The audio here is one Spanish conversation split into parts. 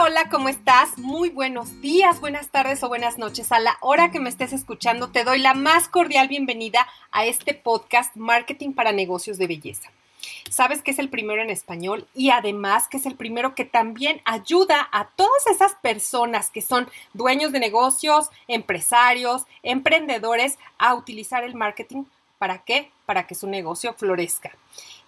Hola, ¿cómo estás? Muy buenos días, buenas tardes o buenas noches. A la hora que me estés escuchando, te doy la más cordial bienvenida a este podcast Marketing para Negocios de Belleza. Sabes que es el primero en español y además que es el primero que también ayuda a todas esas personas que son dueños de negocios, empresarios, emprendedores a utilizar el marketing. ¿Para qué? Para que su negocio florezca.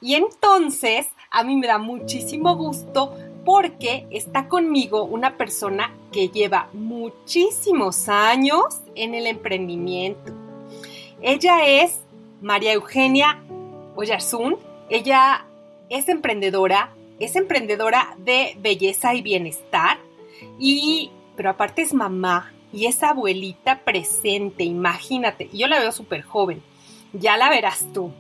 Y entonces, a mí me da muchísimo gusto porque está conmigo una persona que lleva muchísimos años en el emprendimiento. Ella es María Eugenia Oyarzún. Ella es emprendedora, es emprendedora de belleza y bienestar y pero aparte es mamá y es abuelita presente, imagínate. Yo la veo súper joven. Ya la verás tú,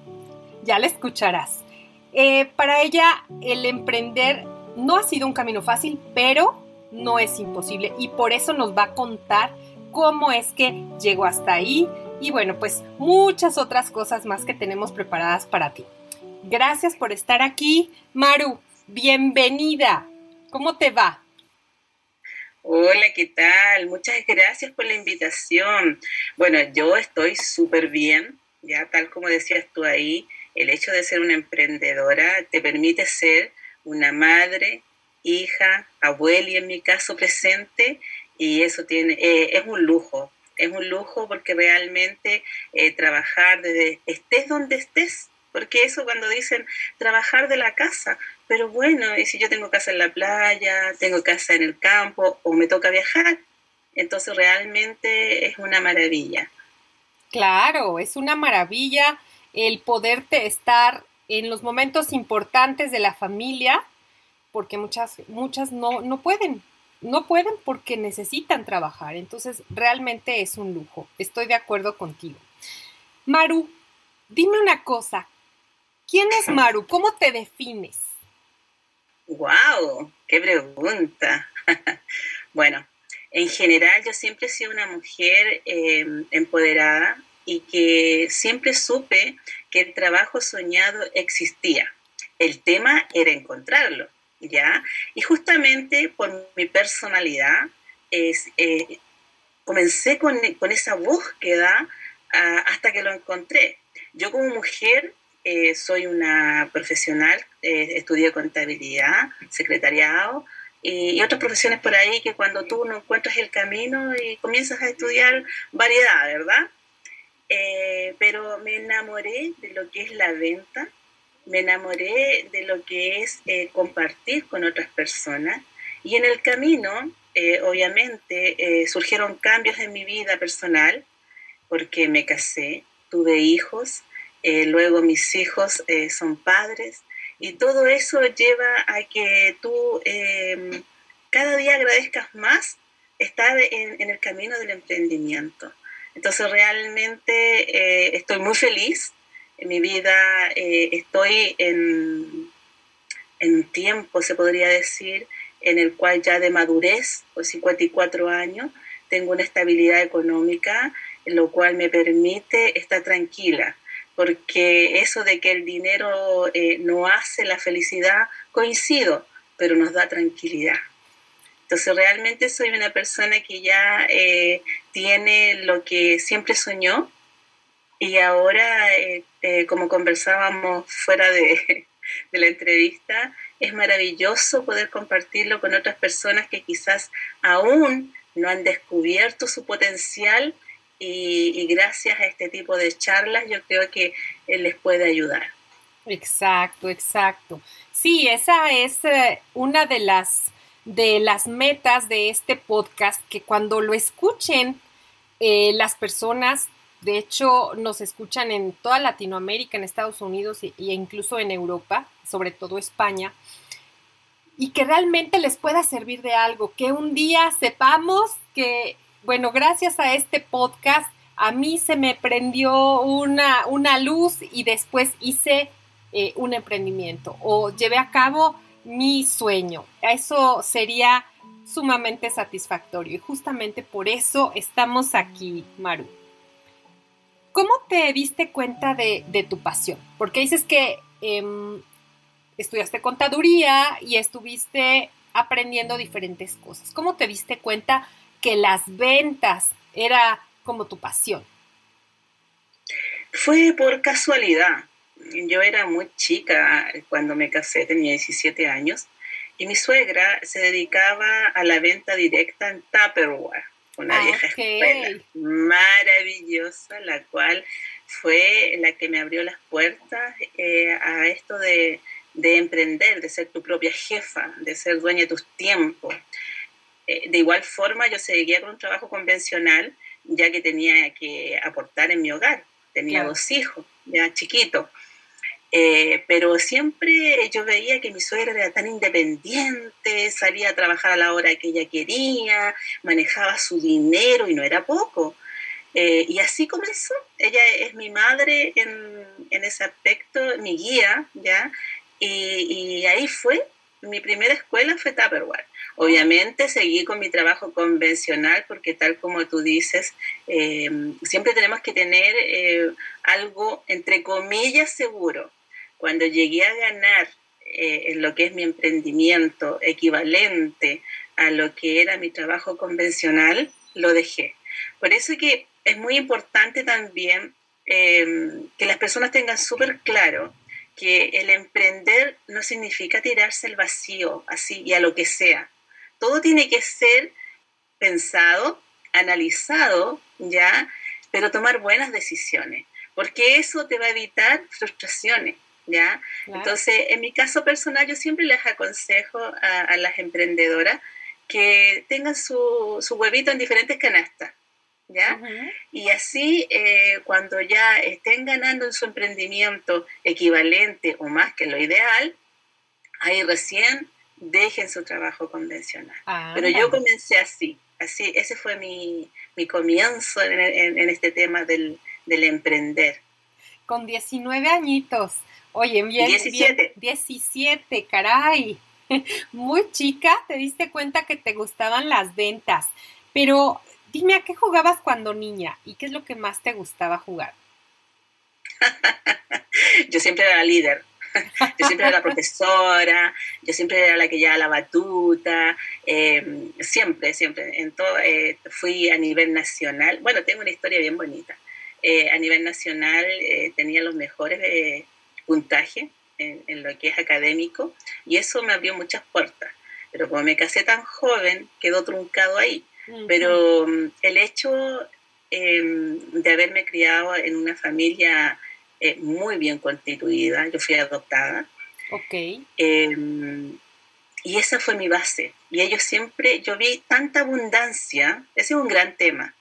ya la escucharás. Eh, para ella el emprender no ha sido un camino fácil, pero no es imposible y por eso nos va a contar cómo es que llegó hasta ahí y bueno, pues muchas otras cosas más que tenemos preparadas para ti. Gracias por estar aquí. Maru, bienvenida. ¿Cómo te va? Hola, ¿qué tal? Muchas gracias por la invitación. Bueno, yo estoy súper bien, ya tal como decías tú ahí, el hecho de ser una emprendedora te permite ser una madre, hija, abuela y en mi caso presente, y eso tiene, eh, es un lujo, es un lujo porque realmente eh, trabajar desde, estés donde estés, porque eso cuando dicen trabajar de la casa, pero bueno, y si yo tengo casa en la playa, tengo casa en el campo o me toca viajar, entonces realmente es una maravilla. Claro, es una maravilla el poderte estar en los momentos importantes de la familia, porque muchas, muchas no, no pueden, no pueden porque necesitan trabajar. Entonces, realmente es un lujo. Estoy de acuerdo contigo. Maru, dime una cosa. ¿Quién es Maru? ¿Cómo te defines? ¡Wow! ¡Qué pregunta! bueno, en general yo siempre he sido una mujer eh, empoderada, y que siempre supe que el trabajo soñado existía. El tema era encontrarlo, ¿ya? Y justamente por mi personalidad, es, eh, comencé con, esa búsqueda ah, hasta que lo encontré. Yo como mujer eh, soy una profesional, eh, estudié contabilidad, secretariado y, y, otras profesiones por ahí que cuando tú no encuentras el camino y comienzas a estudiar variedad, ¿verdad? Eh, pero me enamoré de lo que es la venta, me enamoré de lo que es eh, compartir con otras personas y en el camino, eh, obviamente, surgieron cambios en mi vida personal porque me casé, tuve hijos, luego mis hijos son padres y todo eso lleva a que tú em, cada día agradezcas más estar en, en el camino del emprendimiento. Entonces realmente eh, estoy muy feliz. En mi vida eh, estoy en, en tiempo, se podría decir, en el cual ya de madurez, por 54 años, tengo una estabilidad económica, lo cual me permite estar tranquila, porque eso de que el dinero eh, no hace la felicidad, coincido, pero nos da tranquilidad. Entonces realmente soy una persona que ya eh, tiene lo que siempre soñó y ahora, eh, eh, como conversábamos fuera de, de la entrevista, es maravilloso poder compartirlo con otras personas que quizás aún no han descubierto su potencial y, gracias a este tipo de charlas yo creo que les puede ayudar. Exacto, exacto. Sí, esa es eh, una de las, de las metas de este podcast, que cuando lo escuchen eh, las personas, de hecho nos escuchan en toda Latinoamérica, en Estados Unidos e incluso en Europa, sobre todo España, y que realmente les pueda servir de algo, que un día sepamos que, bueno, gracias a este podcast, a mí se me prendió una, una luz y después hice eh, un emprendimiento o llevé a cabo mi sueño. Eso sería sumamente satisfactorio y justamente por eso estamos aquí, Maru. ¿Cómo te diste cuenta de, tu pasión? Porque dices que em, estudiaste contaduría y estuviste aprendiendo diferentes cosas. ¿Cómo te diste cuenta que las ventas era como tu pasión? Fue por casualidad. Yo era muy chica cuando me casé, tenía 17 años, y mi suegra se dedicaba a la venta directa en Tupperware, una ah, vieja escuela maravillosa, la cual fue la que me abrió las puertas eh, a esto de, de, emprender, de ser tu propia jefa, de ser dueña de tus tiempos. Eh, de igual forma, yo seguía con un trabajo convencional, ya que tenía que aportar en mi hogar. Tenía dos hijos, ya chiquitos. Eh, pero siempre yo veía que mi suegra era tan independiente, salía a trabajar a la hora que ella quería, manejaba su dinero y no era poco. Eh, y así comenzó. Ella es mi madre en, en ese aspecto, mi guía, ¿ya? Y, ahí fue, mi primera escuela fue Tupperware. Obviamente seguí con mi trabajo convencional porque tal como tú dices, eh, siempre tenemos que tener algo, entre comillas, seguro cuando llegué a ganar eh, en lo que es mi emprendimiento equivalente a lo que era mi trabajo convencional, lo dejé. Por eso que es muy importante también em, que las personas tengan súper claro que el emprender no significa tirarse al vacío, así y a lo que sea. Todo tiene que ser pensado, analizado, ¿ya? Pero tomar buenas decisiones, porque eso te va a evitar frustraciones. ¿Ya? Entonces, en mi caso personal, yo siempre les aconsejo a, las emprendedoras que tengan su, su, huevito en diferentes canastas, ¿ya? Y así, eh, cuando ya estén ganando en su emprendimiento equivalente o más que lo ideal, ahí recién dejen su trabajo convencional. Ah, Pero yo comencé así, así, ese fue mi, mi comienzo en, en, este tema del, del emprender. Con 19 añitos. Oye, bien. 17. 17, caray. Muy chica, te diste cuenta que te gustaban las ventas. Pero dime, ¿a qué jugabas cuando niña? ¿Y qué es lo que más te gustaba jugar? yo siempre era la líder. Yo siempre era la profesora, yo siempre era la que llevaba la batuta, em, siempre, siempre. En todo, eh, fui a nivel nacional. Bueno, tengo una historia bien bonita. Eh, a nivel nacional eh, tenía los mejores puntaje en, lo que es académico y eso me abrió muchas puertas. Pero como me casé tan joven, quedó truncado ahí. Pero mm, el hecho em, de haberme criado en una familia eh, muy bien constituida, yo fui adoptada. Ok. Em, y esa fue mi base. Y ellos siempre, yo vi tanta abundancia, ese es un gran tema,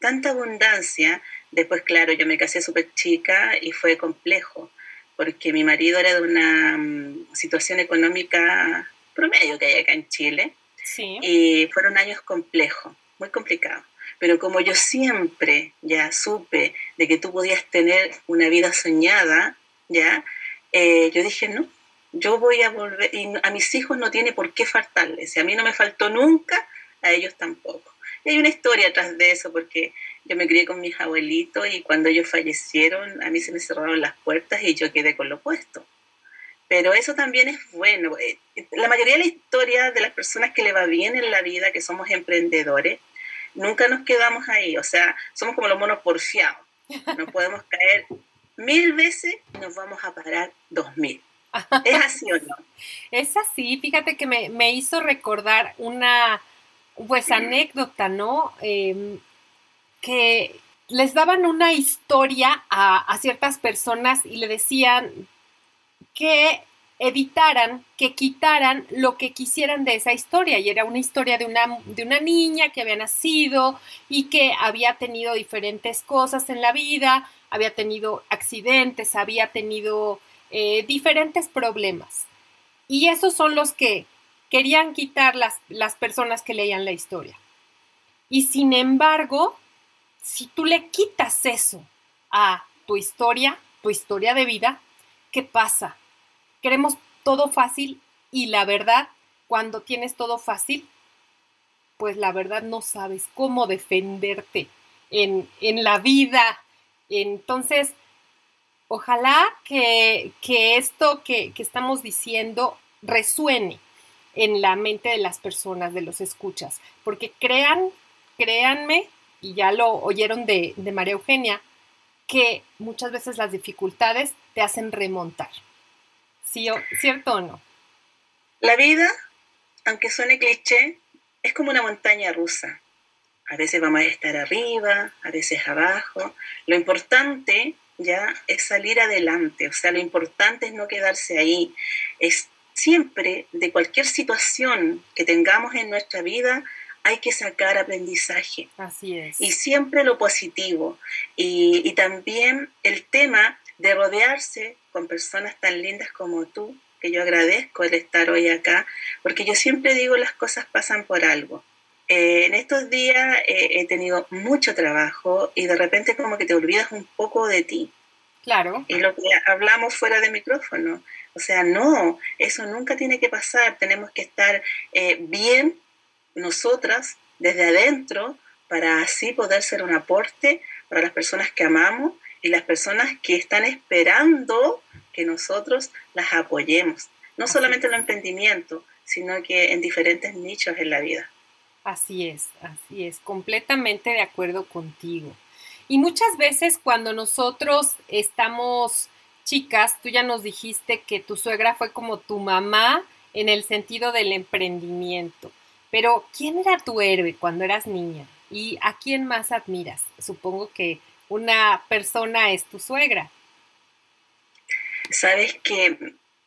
tanta abundancia. Después, claro, yo me casé súper chica y fue complejo porque mi marido era de una mm, situación económica promedio que hay acá en Chile. Y fueron años complejos, muy complicados. Pero como yo siempre ya supe de que tú podías tener una vida soñada, ya, eh, yo dije, no, yo voy a volver, y a mis hijos no tiene por qué faltarles. Si a mí no me faltó nunca, a ellos tampoco. Y hay una historia atrás de eso, porque yo me crié con mis abuelitos y cuando ellos fallecieron, a mí se me cerraron las puertas y yo quedé con lo puesto. Pero eso también es bueno. Eh, la mayoría de la historia de las personas que le va bien en la vida, que somos emprendedores, nunca nos quedamos ahí. O sea, somos como los monos porfiados. No podemos caer mil veces y nos vamos a parar dos mil. ¿Es así o no? Es así, fíjate que me, hizo recordar una, pues, anécdota, ¿no? Em, que les daban una historia a, ciertas personas y le decían que evitaran que quitaran lo que quisieran de esa historia. Y era una historia de una, de una niña que había nacido y que había tenido diferentes cosas en la vida, había tenido accidentes, había tenido eh, diferentes problemas. Y esos son los que querían quitar las, las personas que leían la historia. Y sin embargo, si tú le quitas eso a tu historia, tu historia de vida, ¿qué pasa? Queremos todo fácil y la verdad, cuando tienes todo fácil, pues la verdad no sabes cómo defenderte en, la vida. Entonces, ojalá que, esto que, que, estamos diciendo resuene en la mente de las personas, de los escuchas, porque crean, créanme, y ya lo oyeron de, de María Eugenia, que muchas veces las dificultades te hacen remontar. ¿Cierto o no? La vida, aunque suene cliché, es como una montaña rusa. A veces vamos a estar arriba, a veces abajo. Lo importante ya es salir adelante, o sea, lo importante es no quedarse ahí. Es siempre de cualquier situación que tengamos en nuestra vida, hay que sacar aprendizaje. Así es. Y siempre lo positivo. Y, y también el tema de rodearse con personas tan lindas como tú, que yo agradezco el estar hoy acá, porque yo siempre digo las cosas pasan por algo. Eh, en estos días eh, he tenido mucho trabajo y de repente como que te olvidas un poco de ti. Claro. Y lo que hablamos fuera de micrófono. O sea, no, eso nunca tiene que pasar. Tenemos que estar eh, bien nosotras desde adentro para así poder ser un aporte para las personas que amamos y las personas que están esperando que nosotros las apoyemos, no solamente en el emprendimiento, sino que en diferentes nichos en la vida. Así es, así es, completamente de acuerdo contigo. Y muchas veces cuando nosotros estamos chicas, tú ya nos dijiste que tu suegra fue como tu mamá en el sentido del emprendimiento. Pero, ¿quién era tu héroe cuando eras niña? ¿Y a quién más admiras? Supongo que una persona es tu suegra. Sabes que,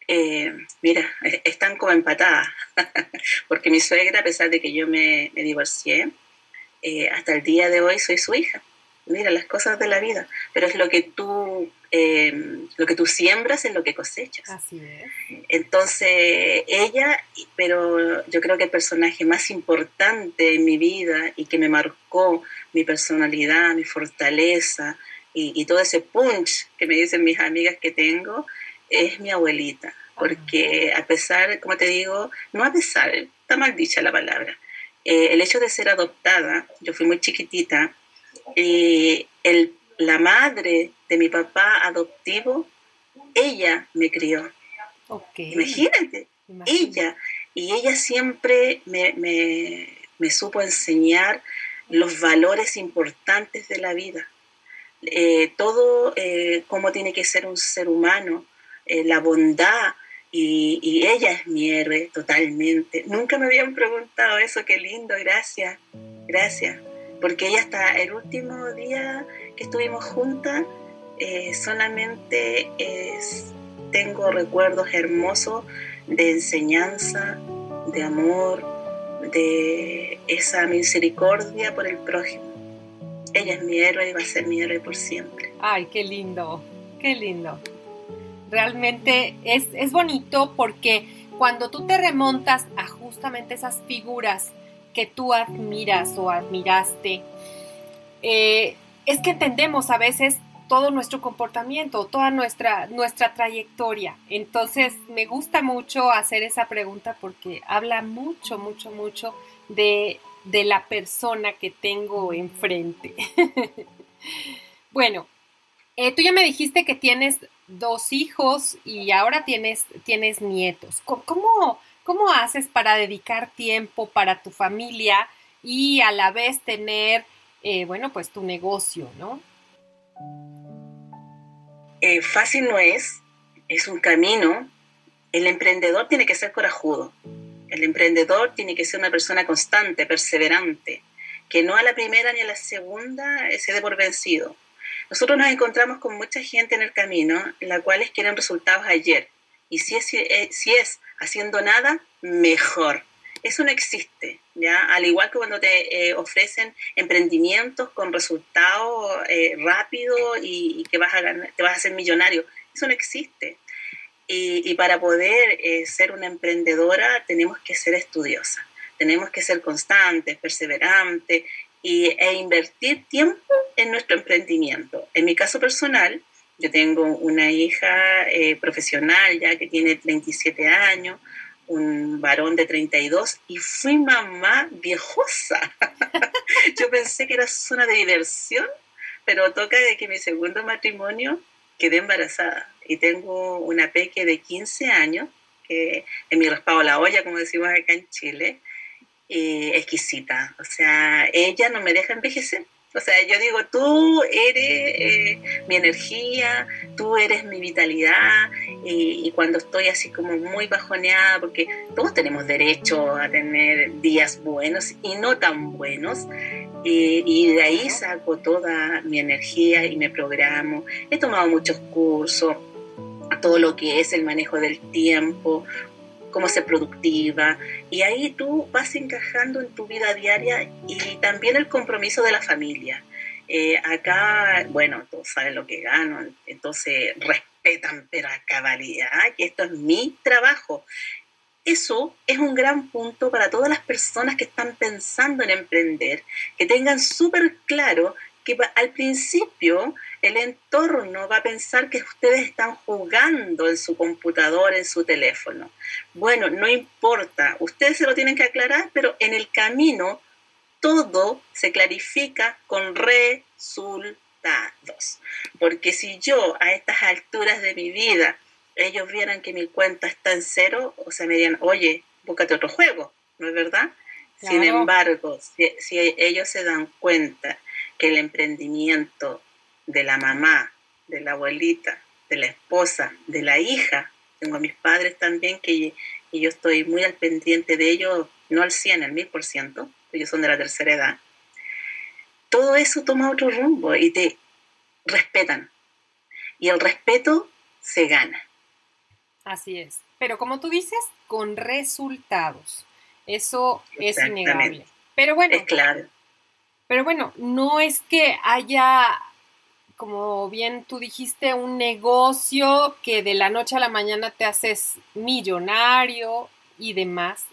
eh, mira, están como empatadas, porque mi suegra, a pesar de que yo me, divorcié, eh, hasta el día de hoy soy su hija. Mira, las cosas de la vida, pero es lo que tú, eh, lo que tú siembras es lo que cosechas. Así es. Entonces, ella, pero yo creo que el personaje más importante en mi vida y que me marcó mi personalidad, mi fortaleza y, todo ese punch que me dicen mis amigas que tengo, es mi abuelita. Porque a pesar, como te digo, no a pesar, está mal dicha la palabra, eh, el hecho de ser adoptada, yo fui muy chiquitita, y el, la madre de mi papá adoptivo, ella me crió. Imagínate, ella. Y ella siempre me, me supo enseñar los valores importantes de la vida. Eh, todo eh, cómo tiene que ser un ser humano, eh, la bondad, y, ella es mi héroe totalmente. Nunca me habían preguntado eso, qué lindo, gracias, gracias, porque ella hasta el último día que estuvimos juntas, solamente tengo recuerdos hermosos de enseñanza, de amor, de esa misericordia por el prójimo. Ella es mi héroe y va a ser mi héroe por siempre. Ay, qué lindo, qué lindo. Realmente es, es bonito porque cuando tú te remontas a justamente esas figuras que tú admiras o admiraste, eh, es que entendemos a veces todo nuestro comportamiento, toda nuestra, nuestra trayectoria. Entonces, me gusta mucho hacer esa pregunta porque habla mucho, mucho, mucho de, la persona que tengo enfrente. bueno, eh, tú ya me dijiste que tienes dos hijos y ahora tienes, tienes nietos. ¿Cómo, ¿Cómo haces para dedicar tiempo para tu familia y a la vez tener, eh, bueno, pues tu negocio, ¿no? Eh, fácil no es, es un camino el emprendedor tiene que ser corajudo. El emprendedor tiene que ser una persona constante, perseverante, que no a la primera ni a la segunda se dé por vencido. Nosotros nos encontramos con mucha gente en el camino, la cual quieren resultados ayer. Y si es, eh, si es haciendo nada, mejor. Eso no existe, ¿ya? Al igual que cuando te eh, ofrecen emprendimientos con resultados eh, rápidos y, que vas a te vas a hacer millonario. Eso no existe. Y, para poder eh, ser una emprendedora tenemos que ser estudiosa, tenemos que ser constantes, perseverantes y, e invertir tiempo en nuestro emprendimiento. En mi caso personal, yo tengo una hija eh, profesional ya que tiene 27 años, un varón de 32 y fui mamá viejosa. yo pensé que era zona de diversión, pero toca de que mi segundo matrimonio quedé embarazada y tengo una peque de 15 años, que mi raspado la olla, como decimos acá en Chile, exquisita. O sea, ella no me deja envejecer. O sea, yo digo, tú eres eh, mi energía, tú eres mi vitalidad, y, y, cuando estoy así como muy bajoneada, porque todos tenemos derecho a tener días buenos y no tan buenos, y, de ahí saco toda mi energía y me programo. He tomado muchos cursos, todo lo que es el manejo del tiempo, cómo ser productiva. Y ahí tú vas encajando en tu vida diaria y también el compromiso de la familia. Eh, acá, bueno, todos saben lo que gano, entonces respetan pero a cabalidad que esto es mi trabajo. Eso es un gran punto para todas las personas que están pensando en emprender, que tengan súper claro que al principio el entorno va a pensar que ustedes están jugando en su computador, en su teléfono. Bueno, no importa, ustedes se lo tienen que aclarar, pero en el camino todo se clarifica con resultados. Porque si yo a estas alturas de mi vida ellos vieran que mi cuenta está en cero, o sea, me dirían, oye, búscate otro juego, ¿no es verdad? Sin embargo, si, ellos se dan cuenta el emprendimiento de la mamá, de la abuelita, de la esposa, de la hija, tengo a mis padres también que y yo estoy muy al pendiente de ellos, no al 100, al 1000%, ellos son de la tercera edad. Todo eso toma otro rumbo y te respetan. Y el respeto se gana. Así es. Pero como tú dices, con resultados. Eso es innegable. Pero bueno. Es claro. Pero bueno, no es que haya, como bien tú dijiste, un negocio que de la noche a la mañana te haces millonario y demás.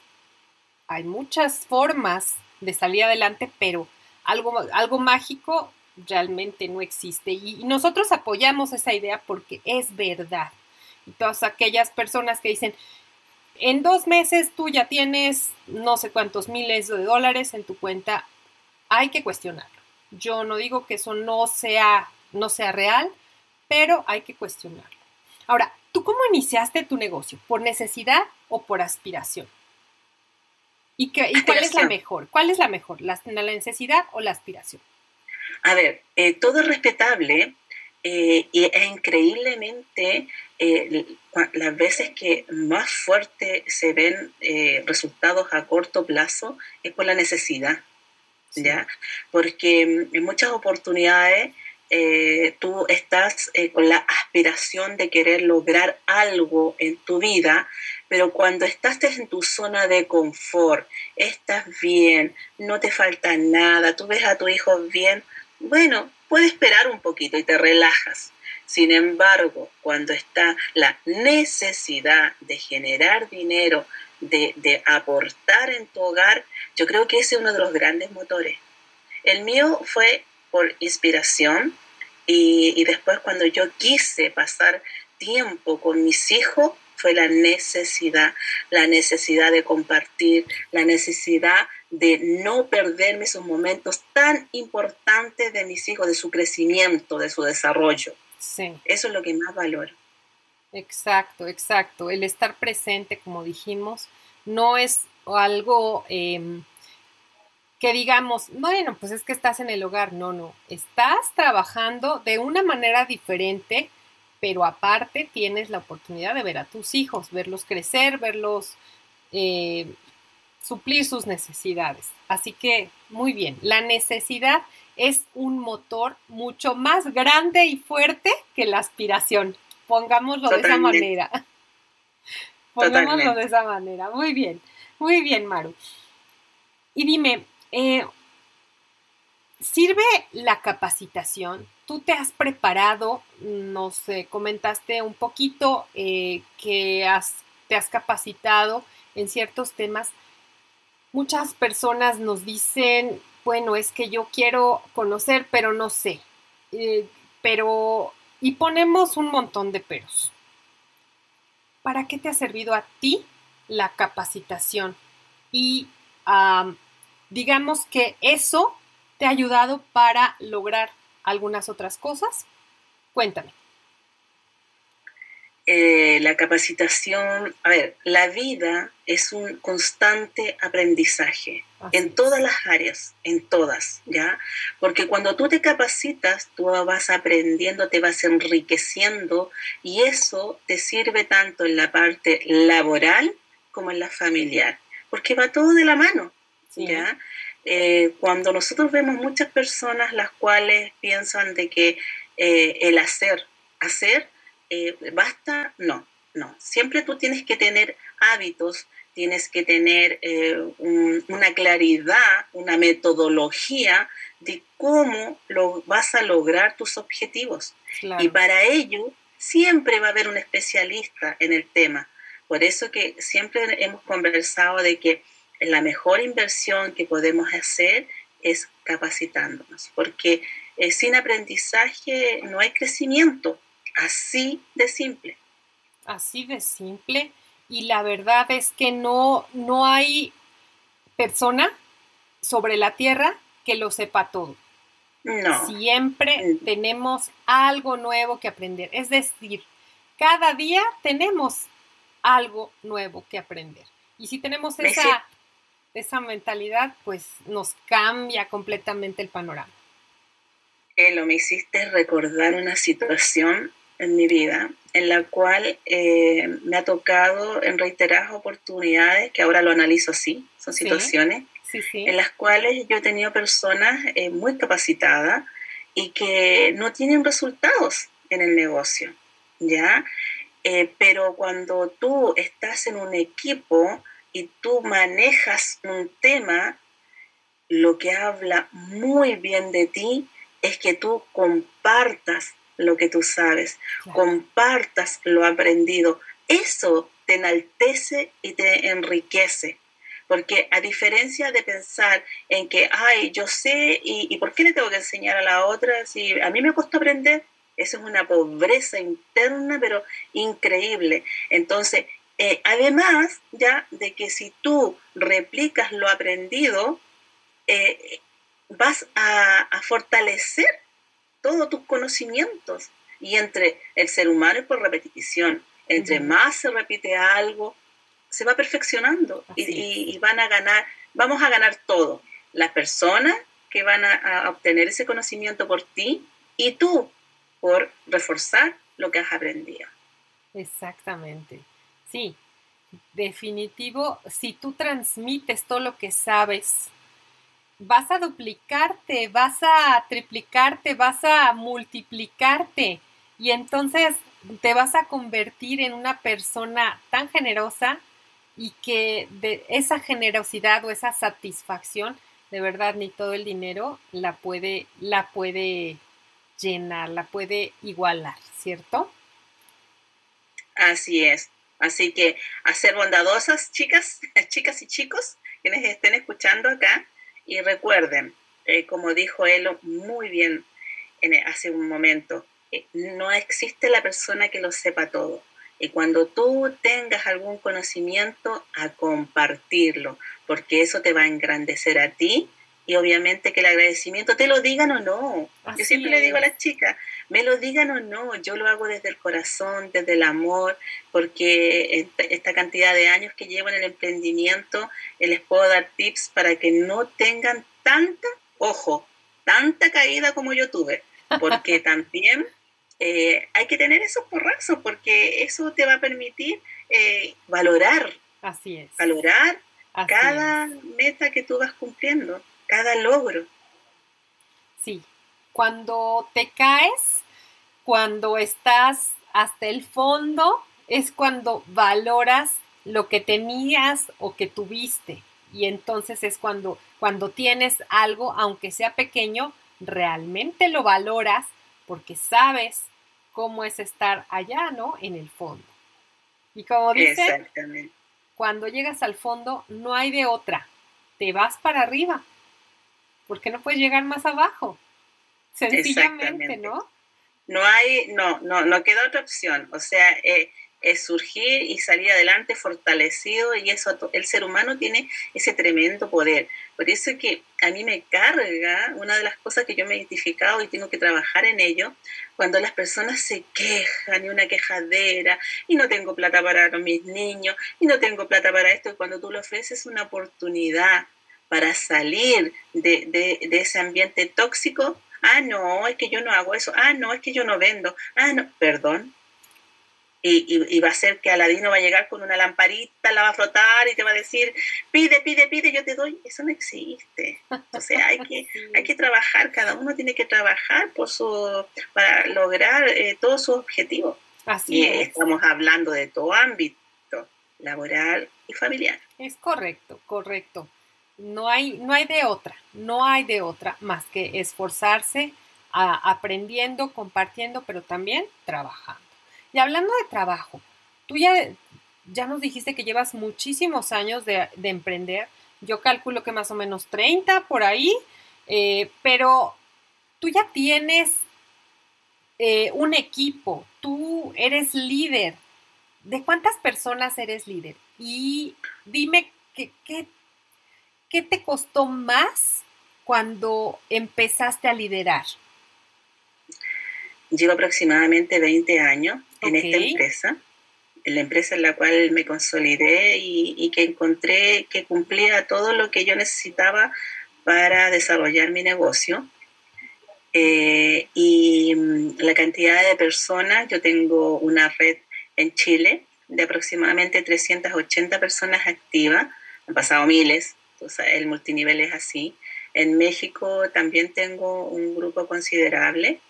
Hay muchas formas de salir adelante, pero algo, algo mágico realmente no existe. Y nosotros apoyamos esa idea porque es verdad todas aquellas personas que dicen, en dos meses tú ya tienes no sé cuántos miles de dólares en tu cuenta, hay que cuestionarlo. Yo no digo que eso no sea, no sea real, pero hay que cuestionarlo. Ahora, ¿tú cómo iniciaste tu negocio? ¿Por necesidad o por aspiración? ¿Y, qué, cuál es la mejor? ¿Cuál es la mejor? ¿La, necesidad o la aspiración? A ver, eh, todo es respetable, eh, y es increíblemente eh, las veces que más fuerte se ven eh, resultados a corto plazo es por la necesidad, ¿ya? Porque mm, en muchas oportunidades tú estás con la aspiración de querer lograr algo en tu vida, pero cuando estás en tu zona de confort, estás bien, no te falta nada, tú ves a tu hijo bien, bueno, puede esperar un poquito y te relajas. Sin embargo, cuando está la necesidad de generar dinero, de, aportar en tu hogar, yo creo que ese es uno de los grandes motores. El mío fue por inspiración y, y después cuando yo quise pasar tiempo con mis hijos, fue la necesidad, la necesidad de compartir, la necesidad de no perderme esos momentos tan importantes de mis hijos, de su crecimiento, de su desarrollo. Sí. Eso es lo que más valoro. Exacto, exacto. El estar presente, como dijimos, no es algo em, que digamos, bueno, pues es que estás en el hogar. No, no. Estás trabajando de una manera diferente pero aparte tienes la oportunidad de ver a tus hijos, verlos crecer, verlos eh, suplir sus necesidades. Así que, muy bien, la necesidad es un motor mucho más grande y fuerte que la aspiración. Pongámoslo de esa manera. Pongámoslo de esa manera. Muy bien, muy bien, Maru. Y dime, eh, ¿sirve la capacitación? ¿Tú te has preparado? Nos comentaste un poquito eh, que has, te has capacitado en ciertos temas. Muchas personas nos dicen, bueno, es que yo quiero conocer, pero no sé. Eh, pero, y ponemos un montón de peros. ¿Para qué te ha servido a ti la capacitación? Y digamos que eso te ha ayudado para lograr algunas otras cosas. Cuéntame. Eh, la capacitación, a ver, la vida es un constante aprendizaje en todas las áreas, en todas, ¿ya? Porque cuando tú te capacitas, tú vas aprendiendo, te vas enriqueciendo y eso te sirve tanto en la parte laboral como en la familiar, porque va todo de la mano, ¿ya? Eh, cuando nosotros vemos muchas personas las cuales piensan de que eh, el hacer, hacer, eh, basta, no, no. Siempre tú tienes que tener hábitos, tienes que tener eh, una claridad, una metodología de cómo lo vas a lograr tus objetivos. Y para ello siempre va a haber un especialista en el tema. Por eso que siempre hemos conversado de que la mejor inversión que podemos hacer es capacitándonos, porque eh, sin aprendizaje no hay crecimiento. Así de simple. Así de simple. Y la verdad es que no, no hay persona sobre la tierra que lo sepa todo. No. Siempre mm. tenemos algo nuevo que aprender. Es decir, cada día tenemos algo nuevo que aprender. Y si tenemos esa, esa mentalidad, pues nos cambia completamente el panorama. lo me hiciste recordar una situación en mi vida, en la cual eh, me ha tocado en reiteradas oportunidades, que ahora lo analizo así, son situaciones, en las cuales yo he tenido personas eh, muy capacitadas y que no tienen resultados en el negocio, ¿ya? Eh, pero cuando tú estás en un equipo y tú manejas un tema, lo que habla muy bien de ti es que tú compartas lo que tú sabes, compartas lo aprendido. Eso te enaltece y te enriquece. Porque a diferencia de pensar en que, ay, yo sé y, ¿por qué le tengo que enseñar a la otra si a mí me costó aprender? Eso es una pobreza interna, pero increíble. Entonces, eh, además ya de que si tú replicas lo aprendido, eh, vas a, a fortalecer todos tus conocimientos. Y entre el ser humano por repetición, entre más se repite algo, se va perfeccionando y, van a ganar, vamos a ganar todo. Las personas que van a, obtener ese conocimiento por ti y tú por reforzar lo que has aprendido. Exactamente. Sí, definitivo, si tú transmites todo lo que sabes, vas a duplicarte, vas a triplicarte, vas a multiplicarte y entonces te vas a convertir en una persona tan generosa y que de esa generosidad o esa satisfacción, de verdad ni todo el dinero la puede la puede llenar, la puede igualar, ¿cierto? Así es. Así que a ser bondadosas, chicas, chicas y chicos, quienes estén escuchando acá, y recuerden, eh, como dijo él muy bien en, hace un momento, eh, no existe la persona que lo sepa todo. Y cuando tú tengas algún conocimiento, a compartirlo, porque eso te va a engrandecer a ti y obviamente que el agradecimiento te lo digan o no. yo siempre le digo a las chicas, me lo digan o no, yo lo hago desde el corazón, desde el amor, porque esta, cantidad de años que llevo en el emprendimiento, les puedo dar tips para que no tengan tanta, ojo, tanta caída como yo tuve, porque también eh, hay que tener esos porrazos porque eso te va a permitir eh, valorar. Así es. Valorar cada meta que tú vas cumpliendo, cada logro. Sí, cuando te caes, cuando estás hasta el fondo, es cuando valoras lo que tenías o que tuviste. Y entonces es cuando, cuando tienes algo, aunque sea pequeño, realmente lo valoras porque sabes cómo es estar allá, ¿no? En el fondo. Y como dice, cuando llegas al fondo no hay de otra, te vas para arriba, porque no puedes llegar más abajo. Sencillamente, ¿no? No hay, no, no, no queda otra opción. O sea, eh, es surgir y salir adelante fortalecido y eso el ser humano tiene ese tremendo poder. Por eso es que a mí me carga una de las cosas que yo me he identificado y tengo que trabajar en ello, cuando las personas se quejan y una quejadera y no tengo plata para mis niños y no tengo plata para esto, y cuando tú le ofreces una oportunidad para salir de, de, de ese ambiente tóxico, ah, no, es que yo no hago eso, ah, no, es que yo no vendo, ah, no, perdón, y, va a ser que Aladino va a llegar con una lamparita, la va a flotar y te va a decir, pide, pide, pide, yo te doy. Eso no existe. O sea, hay que, hay que trabajar, cada uno tiene que trabajar por su, para lograr eh, todos sus objetivos. Así y estamos hablando de todo ámbito, laboral y familiar. Es correcto, correcto. No hay, no hay de otra, no hay de otra más que esforzarse, aprendiendo, compartiendo, pero también trabajando. Y hablando de trabajo, tú ya, ya nos dijiste que llevas muchísimos años de, emprender. Yo calculo que más o menos 30 por ahí, eh, pero tú ya tienes eh, un equipo, tú eres líder. ¿De cuántas personas eres líder? Y dime qué, qué te costó más cuando empezaste a liderar. Llevo aproximadamente 20 años en esta empresa, en la empresa en la cual me consolidé y, que encontré que cumplía todo lo que yo necesitaba para desarrollar mi negocio. Eh, y mm, la cantidad de personas, yo tengo una red en Chile de aproximadamente 380 personas activas, han pasado miles, el multinivel es así. En México también tengo un grupo considerable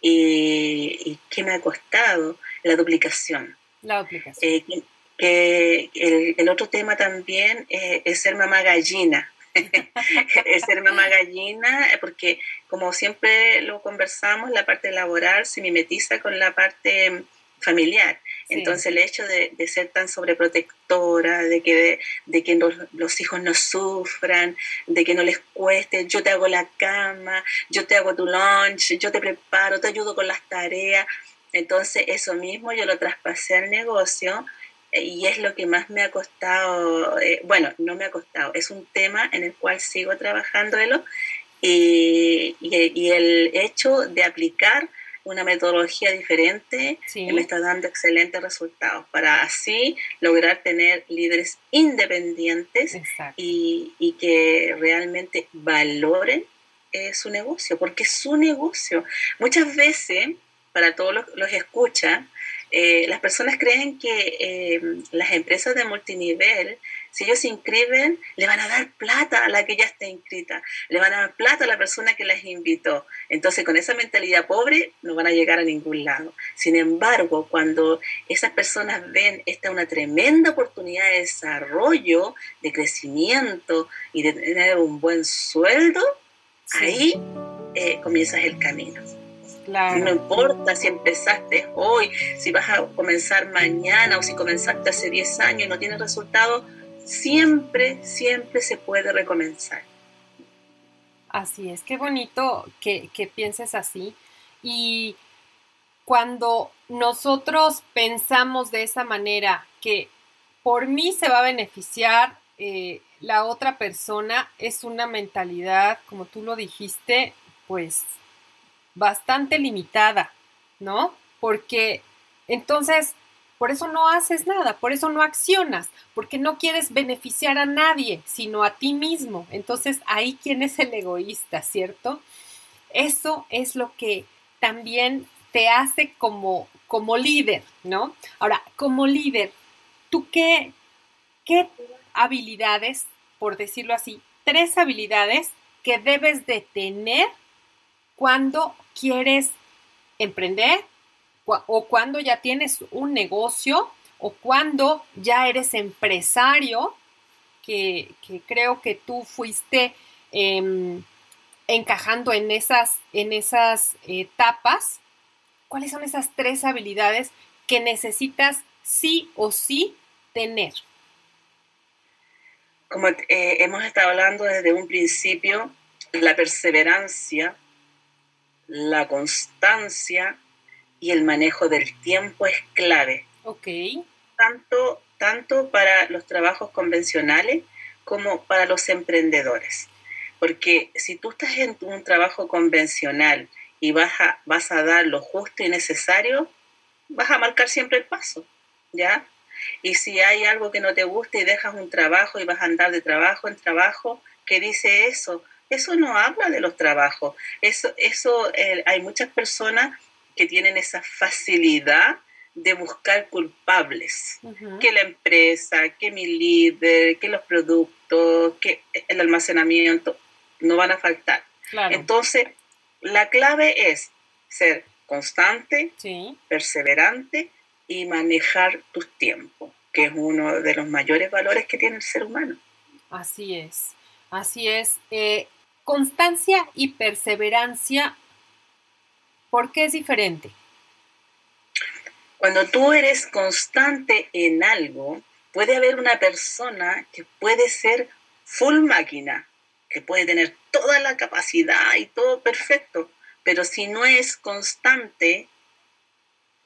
y, qué me ha costado la duplicación. La duplicación. Eh, que, el, otro tema también eh, es ser mamá gallina. es ser mamá gallina, porque como siempre lo conversamos, la parte laboral se mimetiza con la parte familiar. Entonces el hecho de, ser tan sobreprotectora, de que, de, que los, hijos no sufran, de que no les cueste, yo te hago la cama, yo te hago tu lunch, yo te preparo, te ayudo con las tareas. Entonces eso mismo yo lo traspasé al negocio eh, y es lo que más me ha costado, eh, bueno, no me ha costado, es un tema en el cual sigo trabajando y, y el hecho de aplicar una metodología diferente que me está dando excelentes resultados para así lograr tener líderes independientes y, y, que realmente valoren eh, su negocio, porque es su negocio. Muchas veces, para todos los, los escuchan, eh, las personas creen que eh, las empresas de multinivel, si ellos se inscriben, le van a dar plata a la que ya está inscrita, le van a dar plata a la persona que las invitó. Entonces, con esa mentalidad pobre, no van a llegar a ningún lado. Sin embargo, cuando esas personas ven esta una tremenda oportunidad de desarrollo, de crecimiento y de tener un buen sueldo, ahí eh, comienzas el camino. No importa si empezaste hoy, si vas a comenzar mañana o si comenzaste hace 10 años y no tienes resultado, siempre, siempre se puede recomenzar. Así es, qué bonito que, pienses así. Y cuando nosotros pensamos de esa manera, que por mí se va a beneficiar eh, la otra persona, es una mentalidad, como tú lo dijiste, pues bastante limitada, ¿no? Porque entonces, por eso no haces nada, por eso no accionas, porque no quieres beneficiar a nadie, sino a ti mismo. Entonces, ahí quién es el egoísta, ¿cierto? Eso es lo que también te hace como, como líder, ¿no? Ahora, como líder, ¿tú qué, qué habilidades, por decirlo así, tres habilidades que debes de tener cuando quieres emprender o cuando ya tienes un negocio o cuando ya eres empresario, que, creo que tú fuiste em, encajando en esas, en esas etapas, ¿cuáles son esas tres habilidades que necesitas sí o sí tener? Como eh, hemos estado hablando desde un principio, la perseverancia, la constancia y el manejo del tiempo es clave. Ok. Tanto, tanto para los trabajos convencionales como para los emprendedores. Porque si tú estás en un trabajo convencional y vas a, vas a dar lo justo y necesario, vas a marcar siempre el paso, ¿ya? Y si hay algo que no te gusta y dejas un trabajo y vas a andar de trabajo en trabajo, ¿qué dice eso? Eso no habla de los trabajos. Eso, eso eh, hay muchas personas que tienen esa facilidad de buscar culpables, que la empresa, que mi líder, que los productos, que el almacenamiento, no van a faltar. Entonces, la clave es ser constante, perseverante y manejar tus tiempos, que es uno de los mayores valores que tiene el ser humano. Así es, así es. Eh, constancia y perseverancia, ¿por qué es diferente? Cuando tú eres constante en algo, puede haber una persona que puede ser full máquina, que puede tener toda la capacidad y todo perfecto, pero si no es constante,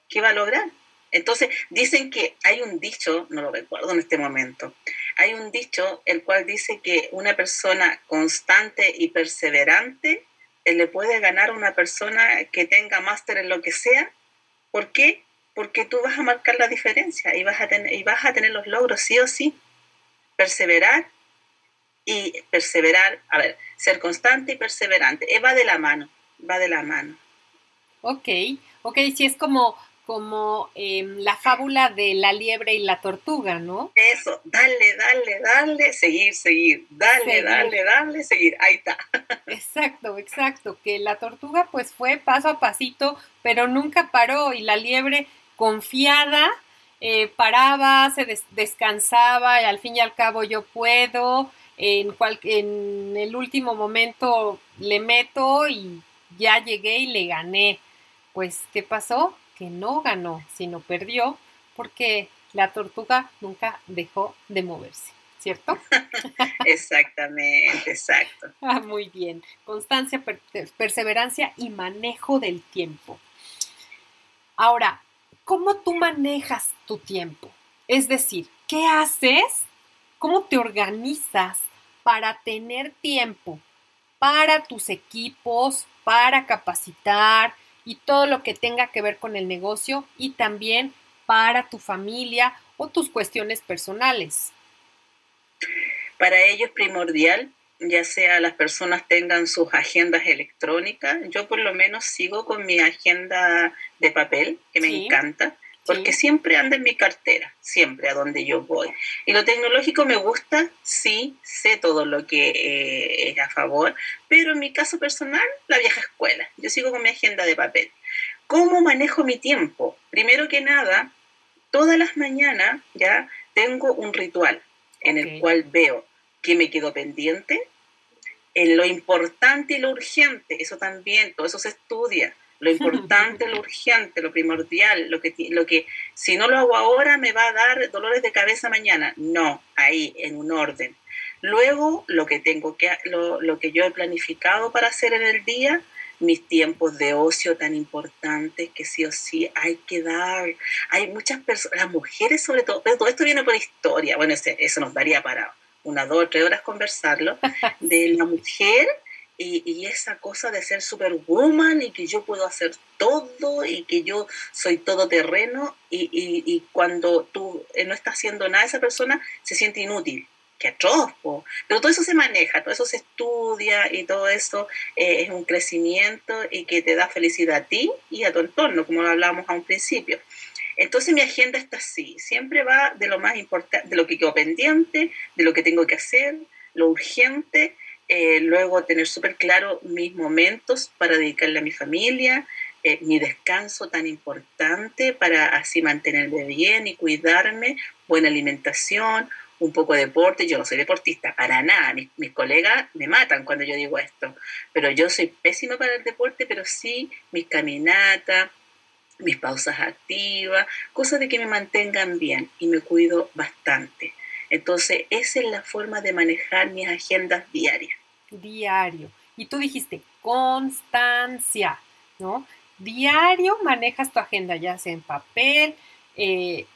¿qué va a lograr? Entonces, dicen que hay un dicho, no lo recuerdo en este momento, hay un dicho el cual dice que una persona constante y perseverante le puede ganar a una persona que tenga máster en lo que sea. ¿Por qué? Porque tú vas a marcar la diferencia y vas a y vas a tener los logros sí o sí. Perseverar y perseverar, a ver, ser constante y perseverante, eh, va de la mano, va de la mano. Ok, ok, si es como como em, la fábula de la liebre y la tortuga, ¿no? Eso, dale, dale, dale, seguir, seguir, dale, dale, dale, seguir, ahí está. Exacto, exacto, que la tortuga pues fue paso a pasito, pero nunca paró y la liebre confiada eh, paraba, se descansaba y al fin y al cabo yo puedo, en, cual en el último momento le meto y ya llegué y le gané. Pues, ¿qué pasó? No ganó, sino perdió, porque la tortuga nunca dejó de moverse, ¿cierto? Exactamente, exacto. Ah, muy bien. Constancia, perseverancia y manejo del tiempo. Ahora, ¿cómo tú manejas tu tiempo? Es decir, ¿qué haces? ¿Cómo te organizas para tener tiempo para tus equipos, para capacitar, y todo lo que tenga que ver con el negocio y también para tu familia o tus cuestiones personales. Para ello es primordial, ya sea las personas tengan sus agendas electrónicas, yo por lo menos sigo con mi agenda de papel, que me encanta, porque siempre anda en mi cartera, siempre a donde yo voy. Y lo tecnológico me gusta, sí, sé todo lo que eh, es a favor, pero en mi caso personal, la vieja escuela. Yo sigo con mi agenda de papel. ¿Cómo manejo mi tiempo? Primero que nada, todas las mañanas ya tengo un ritual en el cual veo que me quedo pendiente, en lo importante y lo urgente, eso también, todo eso se estudia lo importante, lo urgente, lo primordial, lo que, lo que si no lo hago ahora me va a dar dolores de cabeza mañana. No, ahí, en un orden. Luego, lo que tengo que, lo, lo que yo he planificado para hacer en el día, mis tiempos de ocio tan importantes que sí o sí hay que dar. Hay muchas personas, las mujeres sobre todo, pero todo esto viene por historia, bueno, eso nos daría para una, dos, tres horas conversarlo, de la mujer y, esa cosa de ser superwoman y que yo puedo hacer todo y que yo soy todoterreno y, y, y cuando tú eh, no estás haciendo nada, esa persona se siente inútil. que atroz, pero todo eso se maneja, todo eso se estudia y todo eso eh, es un crecimiento y que te da felicidad a ti y a tu entorno, como hablábamos a un principio. Entonces mi agenda está así, siempre va de lo más importante, de lo que quedó pendiente, de lo que tengo que hacer, lo urgente, eh, luego tener súper claro mis momentos para dedicarle a mi familia, eh, mi descanso tan importante para así mantenerme bien y cuidarme, buena alimentación, un poco de deporte. Yo no soy deportista, para nada. Mis, mis, colegas me matan cuando yo digo esto, pero yo soy pésimo para el deporte, pero sí mis caminatas, mis pausas activas, cosas de que me mantengan bien y me cuido bastante. Entonces, esa es la forma de manejar mis agendas diarias. Diario. Y tú dijiste constancia, ¿no? Diario manejas tu agenda, ya sea en papel, eh,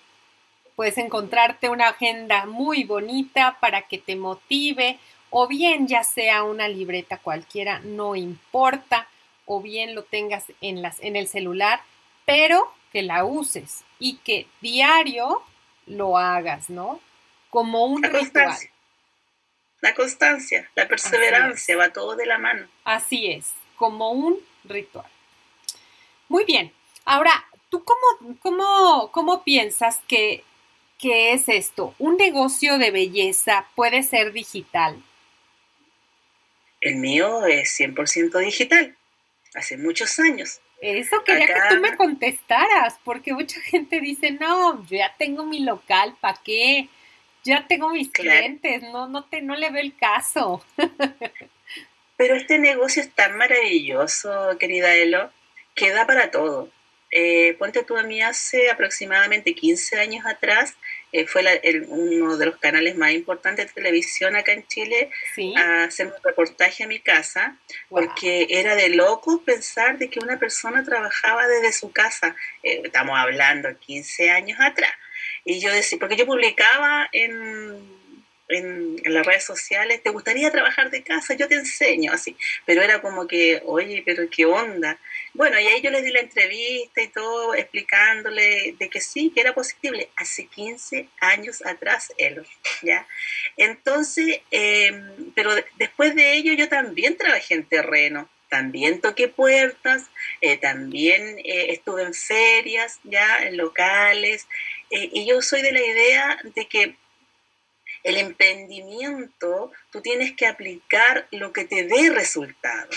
puedes encontrarte una agenda muy bonita para que te motive, o bien ya sea una libreta cualquiera, no importa, o bien lo tengas en, las, en el celular pero que la uses y que diario lo hagas, ¿no? Como un Constancia. La constancia, la perseverancia, va todo de la mano. Así es, como un ritual. Muy bien. Ahora, ¿tú cómo, cómo, cómo piensas que, que es esto? ¿Un negocio de belleza puede ser digital? El mío es 100% digital, hace muchos años. Eso quería que tú me contestaras, porque mucha gente dice, no, yo ya tengo mi local, ¿para qué? Ya tengo mis clientes, no, no, te, no le veo el caso. Pero este negocio es tan maravilloso, querida Elo, que da para todo. Eh, ponte tú a mí hace aproximadamente 15 años atrás, eh, fue uno de los canales más importantes de televisión acá en Chile a hacer un reportaje a mi casa, porque era de loco pensar de que una persona trabajaba desde su casa. Eh, estamos hablando 15 años atrás. Y yo decía, porque yo publicaba en en, las redes sociales, ¿te gustaría trabajar de casa? Yo te enseño, así. Pero era como que, oye, pero qué onda. Bueno, y ahí yo le di la entrevista y todo, explicándole de que sí, que era posible. Hace 15 años atrás, él, ¿ya? Entonces, em, pero después de ello yo también trabajé en terreno también toqué puertas, eh, también eh, estuve en ferias, ya, en locales, y yo soy de la idea de que el emprendimiento, tú tienes que aplicar lo que te dé resultados.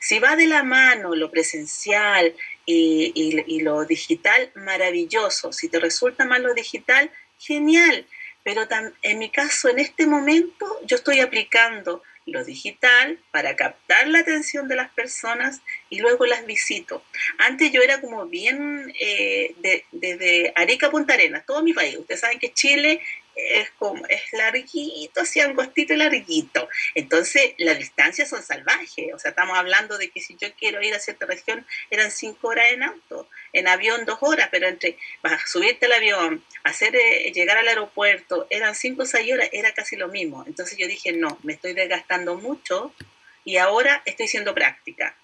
Si va de la mano lo presencial y, lo digital, maravilloso. Si te resulta mal lo digital, genial. Pero en mi caso, en este momento, yo estoy aplicando lo digital para captar la atención de las personas y luego las visito. Antes yo era como bien eh, desde de, Arica a Punta Arenas, todo mi país. Ustedes saben que Chile es como es larguito, así angostito y larguito. Entonces, las distancias son salvajes. O sea, estamos hablando de que si yo quiero ir a cierta región, eran cinco horas en auto, en avión dos horas, pero entre subirte al avión, hacer eh, llegar al aeropuerto, eran cinco o seis horas, era casi lo mismo. Entonces yo dije, no, me estoy desgastando mucho y ahora estoy siendo práctica.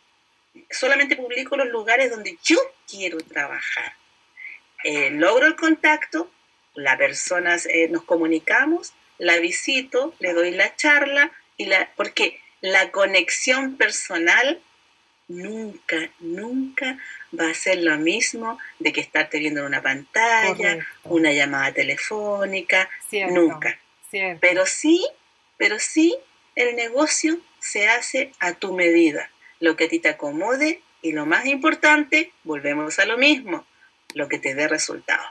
Solamente publico los lugares donde yo quiero trabajar. Eh, logro el contacto, la persona eh, nos comunicamos, la visito, le doy la charla, y la, porque la conexión personal nunca, nunca va a ser lo mismo de que estarte viendo en una pantalla, una llamada telefónica, nunca. Pero sí, pero sí, el negocio se hace a tu medida, lo que a ti te acomode y lo más importante, volvemos a lo mismo, lo que te dé resultado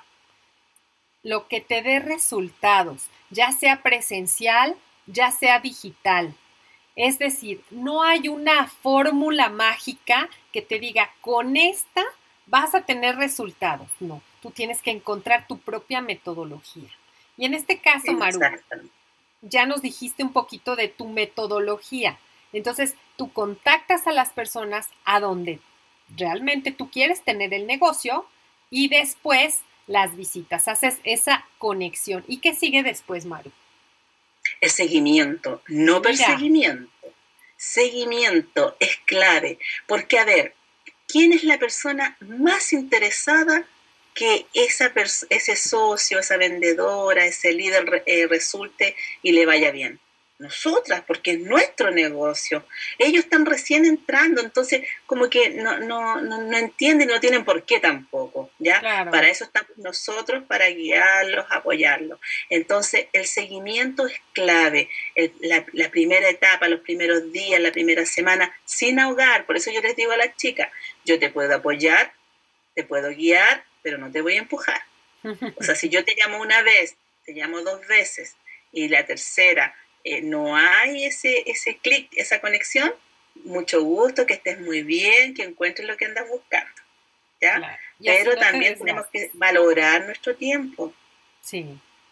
lo que te dé resultados, ya sea presencial, ya sea digital. Es decir, no hay una fórmula mágica que te diga, con esta vas a tener resultados. No, tú tienes que encontrar tu propia metodología. Y en este caso, Maru, ya nos dijiste un poquito de tu metodología. Entonces, tú contactas a las personas a donde realmente tú quieres tener el negocio y después las visitas, haces esa conexión. ¿Y qué sigue después, Maru? El seguimiento, no perseguimiento. Seguimiento es clave, porque a ver, ¿quién es la persona más interesada que esa ese socio, esa vendedora, ese líder eh, resulte y le vaya bien nosotras, porque es nuestro negocio. Ellos están recién entrando, entonces como que no, no, no, entienden y no tienen por qué tampoco, ¿ya? Para eso estamos nosotros, para guiarlos, apoyarlos. Entonces el seguimiento es clave, la, la, primera etapa, los primeros días, la primera semana, sin ahogar. Por eso yo les digo a las chicas, yo te puedo apoyar, te puedo guiar, pero no te voy a empujar. O sea, si yo te llamo una vez, te llamo dos veces, y la tercera eh, no hay ese, ese clic, esa conexión, mucho gusto, que estés muy bien, que encuentres lo que andas buscando. ¿ya? Pero también tenemos que valorar nuestro tiempo. Sí,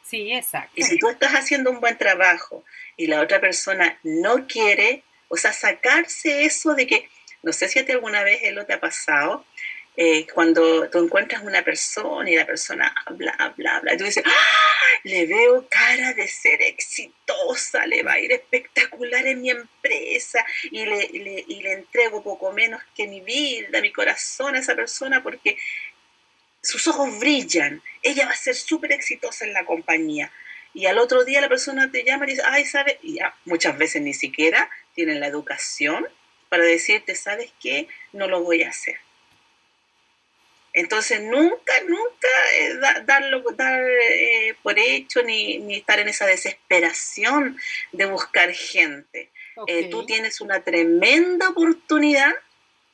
sí, exacto. Y si tú estás haciendo un buen trabajo y la otra persona no quiere, o sea, sacarse eso de que, no sé si a ti alguna vez lo te ha pasado, eh, cuando tú encuentras una persona y la persona bla, bla, bla, y tú dices, ¡Ah! le veo cara de ser exitosa, le va a ir espectacular en mi empresa y le, y le entrego poco menos que mi vida, mi corazón a esa persona porque sus ojos brillan, ella va a ser súper exitosa en la compañía. Y al otro día la persona te llama y dice, ay, ¿sabes? Y ya muchas veces ni siquiera tienen la educación para decirte, ¿sabes qué? No lo voy a hacer entonces, nunca, nunca eh, darlo dar, eh, por hecho ni, estar en esa desesperación de buscar gente. Eh, tú tienes una tremenda oportunidad,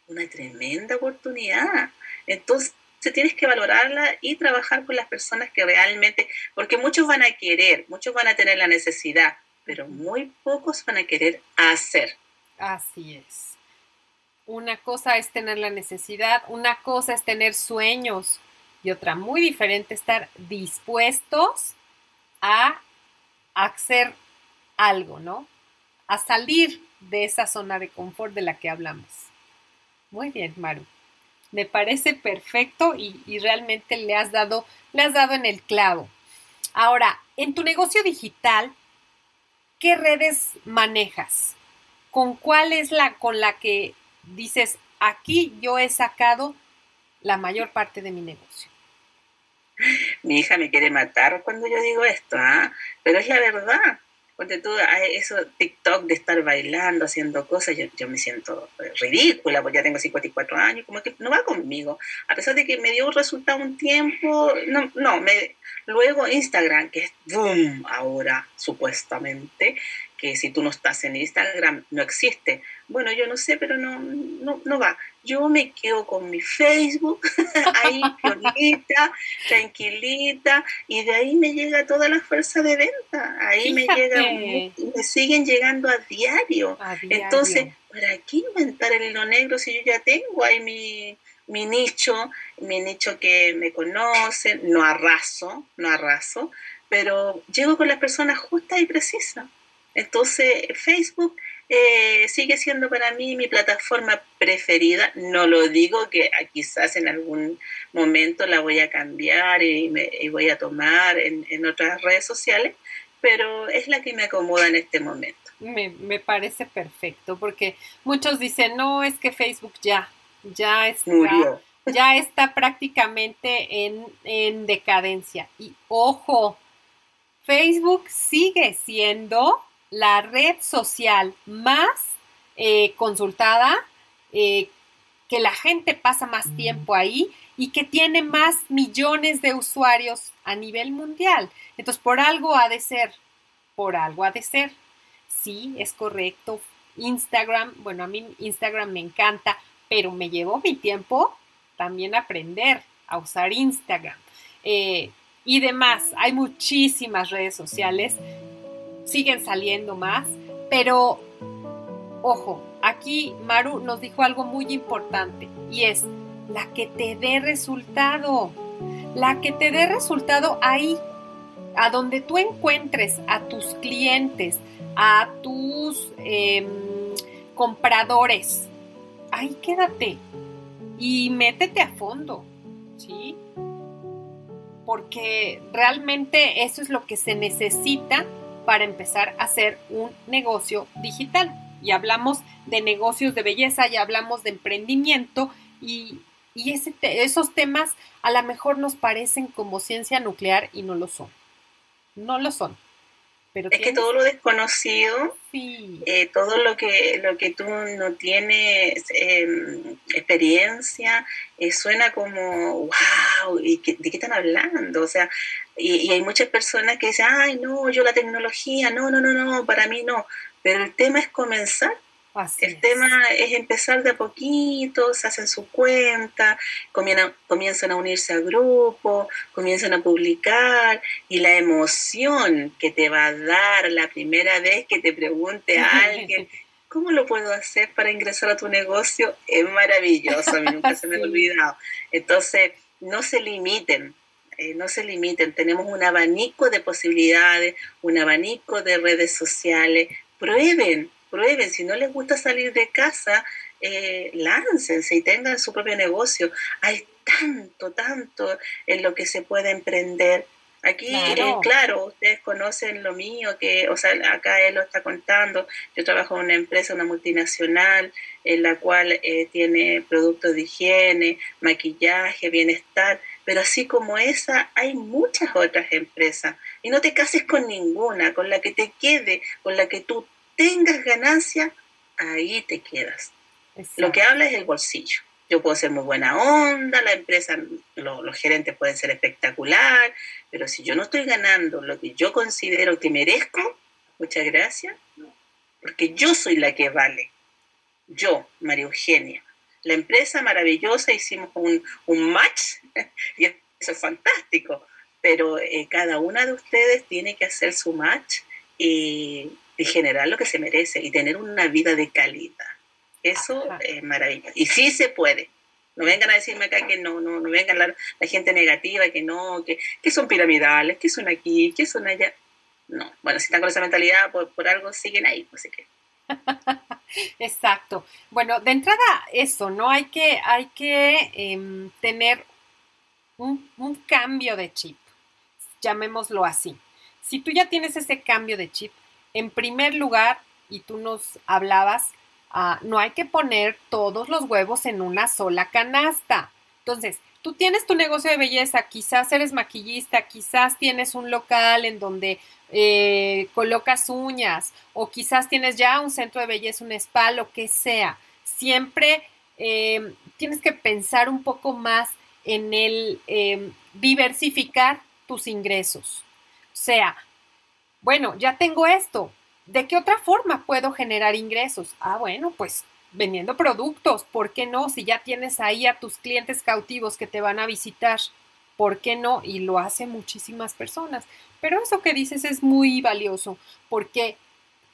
una tremenda oportunidad. Entonces, tienes que valorarla y trabajar con las personas que realmente, porque muchos van a querer, muchos van a tener la necesidad, pero muy pocos van a querer hacer. Así es. Una cosa es tener la necesidad, una cosa es tener sueños y otra muy diferente estar dispuestos a hacer algo, ¿no? A salir de esa zona de confort de la que hablamos. Muy bien, Maru. Me parece perfecto y, realmente le has dado, le has dado en el clavo. Ahora, en tu negocio digital, ¿qué redes manejas? ¿Con cuál es la con la que dices, aquí yo he sacado la mayor parte de mi negocio. Mi hija me quiere matar cuando yo digo esto, ¿ah? pero es la verdad. Porque tú, eso TikTok de estar bailando, haciendo cosas, yo, me siento ridícula, porque ya tengo 54 años, como que no va conmigo. A pesar de que me dio un resultado un tiempo, no, no, me, luego Instagram, que es boom ahora, supuestamente, que si tú no estás en Instagram no existe. Bueno, yo no sé, pero no, no, va. Yo me quedo con mi Facebook, ahí pionita, tranquilita, y de ahí me llega toda la fuerza de venta. Ahí me llega, me siguen llegando a diario. Entonces, ¿para qué inventar el hilo negro si yo ya tengo ahí mi, mi nicho, mi nicho que me conocen, no arraso, no arraso, pero llego con las personas justas y precisas. Entonces, Facebook eh, sigue siendo para mí mi plataforma preferida. No lo digo que quizás en algún momento la voy a cambiar y, me, voy a tomar en, otras redes sociales, pero es la que me acomoda en este momento. Me, parece perfecto, porque muchos dicen, no, es que Facebook ya, ya está, ya está prácticamente en, en decadencia. Y ojo, Facebook sigue siendo la red social más eh, consultada, eh, que la gente pasa más tiempo ahí y que tiene más millones de usuarios a nivel mundial. Entonces, por algo ha de ser, por algo ha de ser. Sí, es correcto. Instagram, bueno, a mí Instagram me encanta, pero me llevó mi tiempo también aprender a usar Instagram. Eh, y demás, hay muchísimas redes sociales siguen saliendo más, pero ojo, aquí Maru nos dijo algo muy importante y es la que te dé resultado, la que te dé resultado ahí, a donde tú encuentres a tus clientes, a tus em, compradores, ahí quédate y métete a fondo, ¿sí? Porque realmente eso es lo que se necesita para empezar a hacer un negocio digital. Y hablamos de negocios de belleza, ya hablamos de emprendimiento y Y ese esos temas a lo mejor nos parecen como ciencia nuclear y no lo son. No lo son es que todo lo desconocido, eh, todo lo que, lo que tú no tienes em, experiencia, eh, suena como, wow, ¿y ¿de qué están hablando? O sea, y, hay muchas personas que dicen, ay, no, yo la tecnología, no, no, no, no, para mí no. Pero el tema es comenzar el tema es empezar de a poquito, se hacen su cuenta, comienzan a unirse a grupos, comienzan a publicar y la emoción que te va a dar la primera vez que te pregunte a alguien, ¿cómo lo puedo hacer para ingresar a tu negocio? Es maravilloso, a mí nunca se me ha olvidado. Entonces, no se limiten, eh, no se limiten, tenemos un abanico de posibilidades, un abanico de redes sociales, prueben, prueben, si no les gusta salir de casa, eh, láncense y tengan su propio negocio. Hay tanto, tanto en lo que se puede emprender. Aquí, eh, claro. ustedes conocen lo mío, que, o sea, acá él lo está contando. Yo trabajo en una empresa, una multinacional, en la cual eh, tiene productos de higiene, maquillaje, bienestar, pero así como esa, hay muchas otras empresas. Y no te cases con ninguna, con la que te quede, con la que tú tengas ganancia, ahí te quedas. Lo que habla es el bolsillo. Yo puedo ser muy buena onda, la empresa, los gerentes pueden ser espectacular, pero si yo no estoy ganando lo que yo considero que merezco, muchas gracias, porque yo soy la que vale. Yo, María Eugenia. La empresa maravillosa, hicimos un, match y eso es fantástico, pero eh, cada una de ustedes tiene que hacer su match y y generar lo que se merece y tener una vida de calidad. Eso es maravilloso. Y sí se puede. No vengan a decirme acá que no, no, no vengan la, la gente negativa, que no, que, que, son piramidales, que son aquí, que son allá. No, bueno, si están con esa mentalidad, por, por algo siguen ahí, pues que. Exacto. Bueno, de entrada eso, ¿no? Hay que, hay que em, tener un, un cambio de chip, llamémoslo así. Si tú ya tienes ese cambio de chip, en primer lugar, y tú nos hablabas, ah, no hay que poner todos los huevos en una sola canasta. Entonces, tú tienes tu negocio de belleza, quizás eres maquillista, quizás tienes un local en donde eh, colocas uñas o quizás tienes ya un centro de belleza, un spa, lo que sea. Siempre eh, tienes que pensar un poco más en el eh, diversificar tus ingresos. O sea, bueno, ya tengo esto. ¿De qué otra forma puedo generar ingresos? Ah, bueno, pues vendiendo productos, ¿por qué no? Si ya tienes ahí a tus clientes cautivos que te van a visitar, ¿por qué no? Y lo hacen muchísimas personas. Pero eso que dices es muy valioso, porque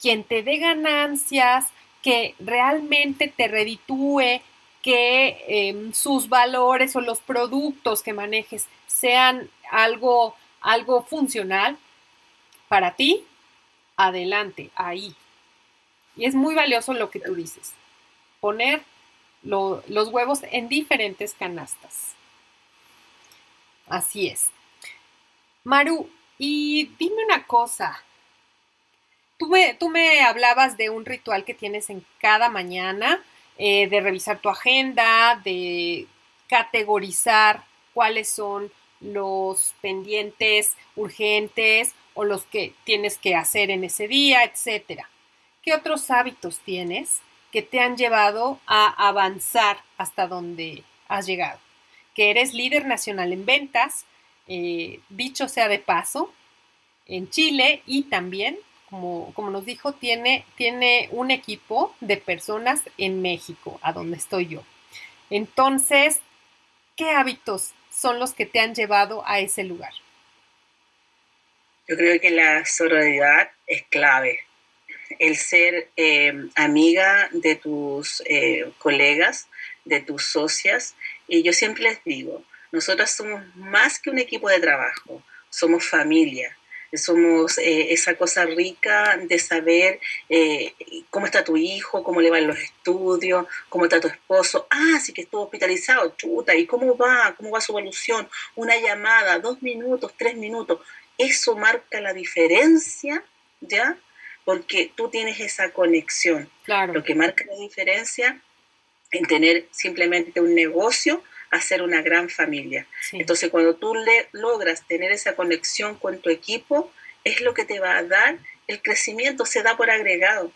quien te dé ganancias, que realmente te reditúe, que em, sus valores o los productos que manejes sean algo, algo funcional, para ti, adelante, ahí. Y es muy valioso lo que tú dices, poner los huevos en diferentes canastas. Así es. Maru, y dime una cosa. Tú me, tú me hablabas de un ritual que tienes en cada mañana, eh, de revisar tu agenda, de categorizar cuáles son los pendientes urgentes o los que tienes que hacer en ese día, etcétera. ¿Qué otros hábitos tienes que te han llevado a avanzar hasta donde has llegado? Que eres líder nacional en ventas, eh, dicho sea de paso, en Chile y también, como, como nos dijo, tiene, tiene un equipo de personas en México, a donde estoy yo. Entonces, ¿qué hábitos son los que te han llevado a ese lugar? Yo creo que la sororidad es clave. El ser eh, amiga de tus eh, colegas, de tus socias. Y yo siempre les digo, nosotros somos más que un equipo de trabajo, somos familia. Somos eh, esa cosa rica de saber cómo está tu hijo, cómo le van los estudios, cómo está tu esposo. Ah, sí que estuvo hospitalizado, chuta, ¿y cómo va? ¿Cómo va su evolución? Una llamada, dos minutos, tres minutos eso marca la diferencia, ¿ya? Porque tú tienes esa conexión. Claro. Lo que marca la diferencia en tener simplemente un negocio a ser una gran familia. Entonces, cuando tú le, logras tener esa conexión con tu equipo, es lo que te va a dar el crecimiento, se da por agregado.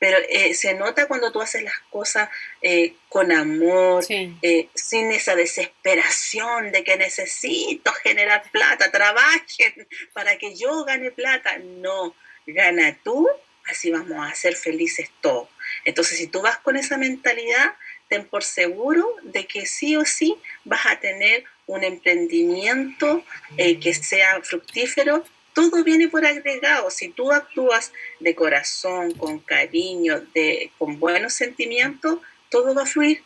Pero eh, se nota cuando tú haces las cosas eh, con amor, eh, sin esa desesperación de que necesito generar plata, trabajen para que yo gane plata. No, gana tú, así vamos a ser felices todos. Entonces, si tú vas con esa mentalidad, ten por seguro de que sí o sí vas a tener un emprendimiento que sea fructífero todo viene por agregado. Si tú actúas de corazón, con cariño, de, con buenos sentimientos, todo va a fluir.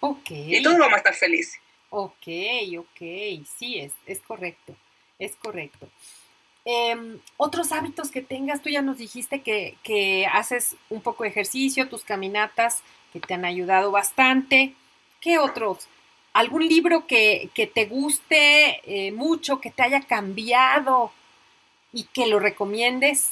Ok. Y todos vamos a estar felices. Ok, ok, sí, es, es correcto, es correcto. Em, otros hábitos que tengas, tú ya nos dijiste que, que, haces un poco de ejercicio, tus caminatas que te han ayudado bastante. ¿Qué otros? ¿Algún libro que, que te guste eh, mucho, que te haya cambiado y que lo recomiendes?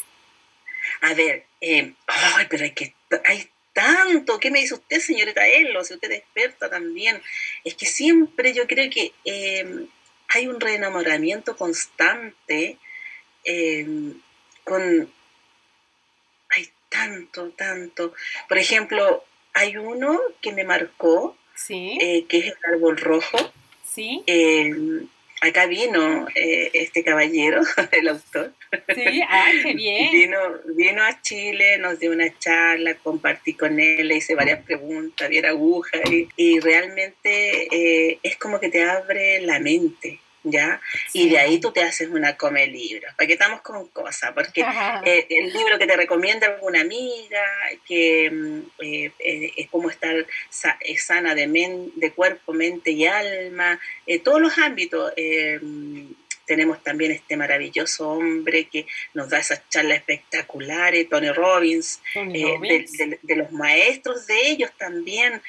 A ver, eh, ay, pero hay que hay tanto. ¿Qué me dice usted, señorita Elo? Si usted es experta también. Es que siempre yo creo que eh, hay un reenamoramiento constante eh, con... Hay tanto, tanto. Por ejemplo, hay uno que me marcó, ¿Sí? que es el árbol rojo. Sí acá vino eh, este caballero, el autor. Sí, ah, qué bien. Vino, vino a Chile, nos dio una charla, compartí con él, le hice varias preguntas, vi aguja y, y realmente eh, es como que te abre la mente. ¿Ya? Y de ahí tú te haces una come libro. ¿Para qué estamos con cosas? Porque eh, el libro que te recomienda alguna amiga, que mm, eh, eh, es como estar sana de, men, de cuerpo, mente y alma, todos los ámbitos. Mm, tenemos también este maravilloso hombre que nos da esas charlas espectaculares, Tony Robbins, De, los maestros de ellos también,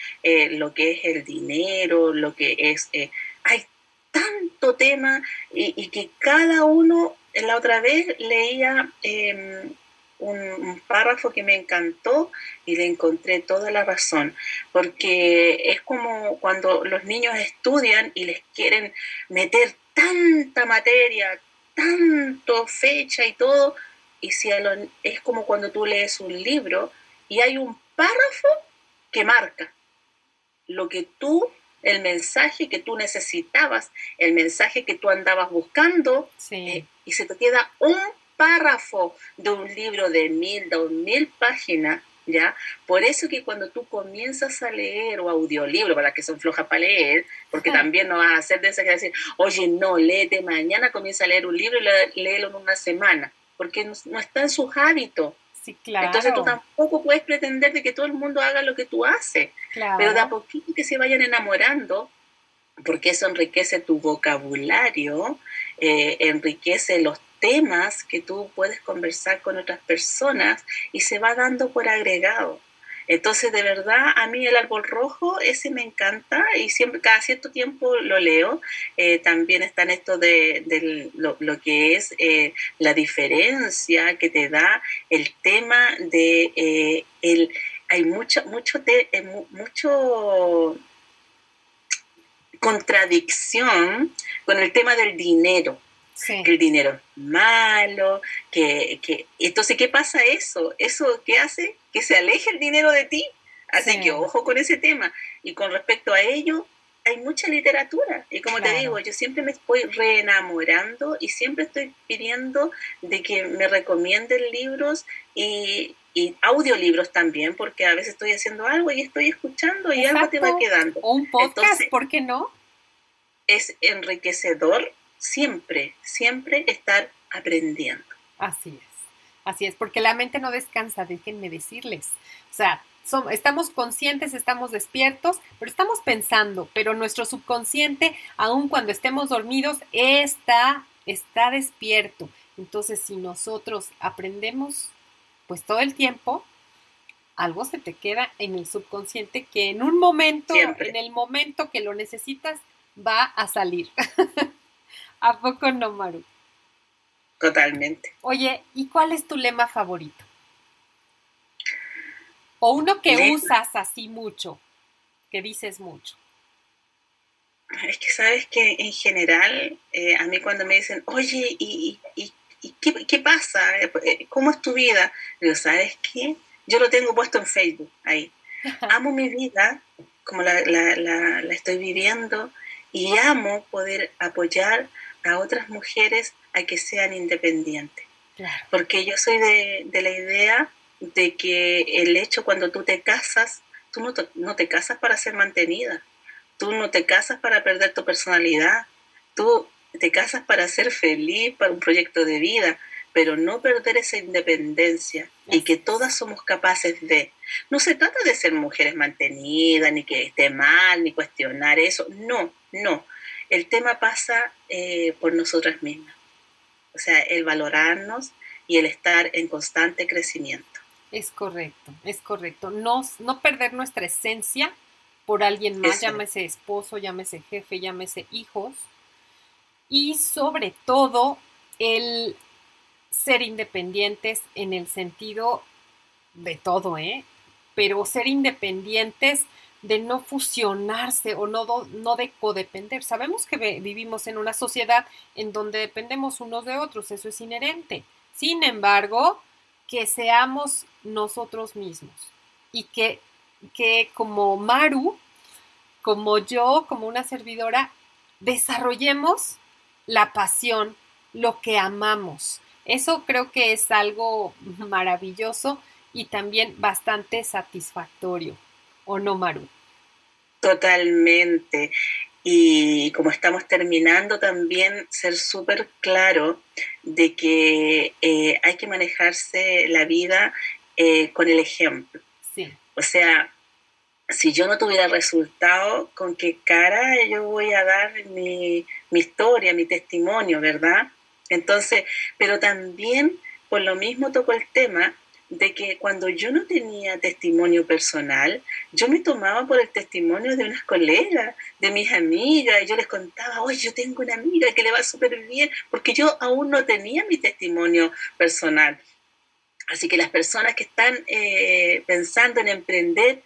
lo que es el dinero, lo que es... hay tanto tema y, que cada uno, la otra vez leía em, un, párrafo que me encantó y le encontré toda la razón, porque es como cuando los niños estudian y les quieren meter tanta materia, tanto fecha y todo, y si es como cuando tú lees un libro y hay un párrafo que marca lo que tú el mensaje que tú necesitabas, el mensaje que tú andabas buscando, eh, y se te queda un párrafo de un libro de mil, dos mil páginas, ¿ya? Por eso que cuando tú comienzas a leer o audiolibro, para que son flojas para leer, porque también no vas a hacer de esa que decir, oye, no, léete mañana, comienza a leer un libro y léelo en una semana, porque no, no está en sus hábitos. Entonces tú tampoco puedes pretender de que todo el mundo haga lo que tú haces, pero de a poquito que se vayan enamorando, porque eso enriquece tu vocabulario, eh, enriquece los temas que tú puedes conversar con otras personas y se va dando por agregado. Entonces, de verdad, a mí el árbol rojo, ese me encanta y siempre, cada cierto tiempo lo leo. Eh, también está en esto de, lo, que es eh, la diferencia que te da el tema de eh, el, hay mucho, mucho, mucho contradicción con el tema del dinero que el dinero es malo, que, que... Entonces, ¿qué pasa eso? ¿Eso qué hace? Que se aleje el dinero de ti. Así que ojo con ese tema. Y con respecto a ello, hay mucha literatura. Y como te digo, yo siempre me estoy reenamorando y siempre estoy pidiendo de que me recomienden libros y, y audiolibros también, porque a veces estoy haciendo algo y estoy escuchando y algo te va quedando. O un podcast, ¿por qué no? Es enriquecedor siempre, siempre estar aprendiendo. Así es, así es, porque la mente no descansa, déjenme decirles. O sea, estamos conscientes, estamos despiertos, pero estamos pensando, pero nuestro subconsciente, aun cuando estemos dormidos, está, está despierto. Entonces, si nosotros aprendemos, pues todo el tiempo, algo se te queda en el subconsciente que en un momento, en el momento que lo necesitas, va a salir. ¿A poco no, Maru? Totalmente. Oye, ¿y cuál es tu lema favorito? O uno que usas así mucho, que dices mucho. Es que sabes que en general, eh, a mí cuando me dicen, oye, ¿y, y, qué, pasa? Eh, ¿Cómo es tu vida? Digo, ¿sabes qué? Yo lo tengo puesto en Facebook ahí. Amo mi vida como la, la, estoy viviendo y amo poder apoyar a otras mujeres a que sean independientes. Porque yo soy de, de, la idea de que el hecho cuando tú te casas, tú no te, no te casas para ser mantenida, tú no te casas para perder tu personalidad, tú te casas para ser feliz, para un proyecto de vida, pero no perder esa independencia y que todas somos capaces de. No se trata de ser mujeres mantenidas, ni que esté mal, ni cuestionar eso, no, no. El tema pasa eh, por nosotras mismas. O sea, el valorarnos y el estar en constante crecimiento. Es correcto, es correcto. No, no perder nuestra esencia por alguien más, llámese esposo, llámese jefe, llámese hijos. Y sobre todo, el ser independientes en el sentido de todo, ¿eh? Pero ser independientes de no fusionarse o no, no de codepender. Sabemos que vivimos en una sociedad en donde dependemos unos de otros, eso es inherente. Sin embargo, que seamos nosotros mismos y que, que como Maru, como yo, como una servidora, desarrollemos la pasión, lo que amamos. Eso creo que es algo maravilloso y también bastante satisfactorio, ¿o no, Maru? Totalmente. Y como estamos terminando, también ser súper claro de que eh, hay que manejarse la vida eh, con el ejemplo. Sí. O sea, si yo no tuviera resultado, ¿con qué cara yo voy a dar mi, mi historia, mi testimonio, verdad? Entonces, pero también por lo mismo tocó el tema de que cuando yo no tenía testimonio personal, yo me tomaba por el testimonio de unas colegas, de mis amigas, y yo les contaba, oye, yo tengo una amiga que le va súper bien, porque yo aún no tenía mi testimonio personal. Así que las personas que están eh, pensando en emprender,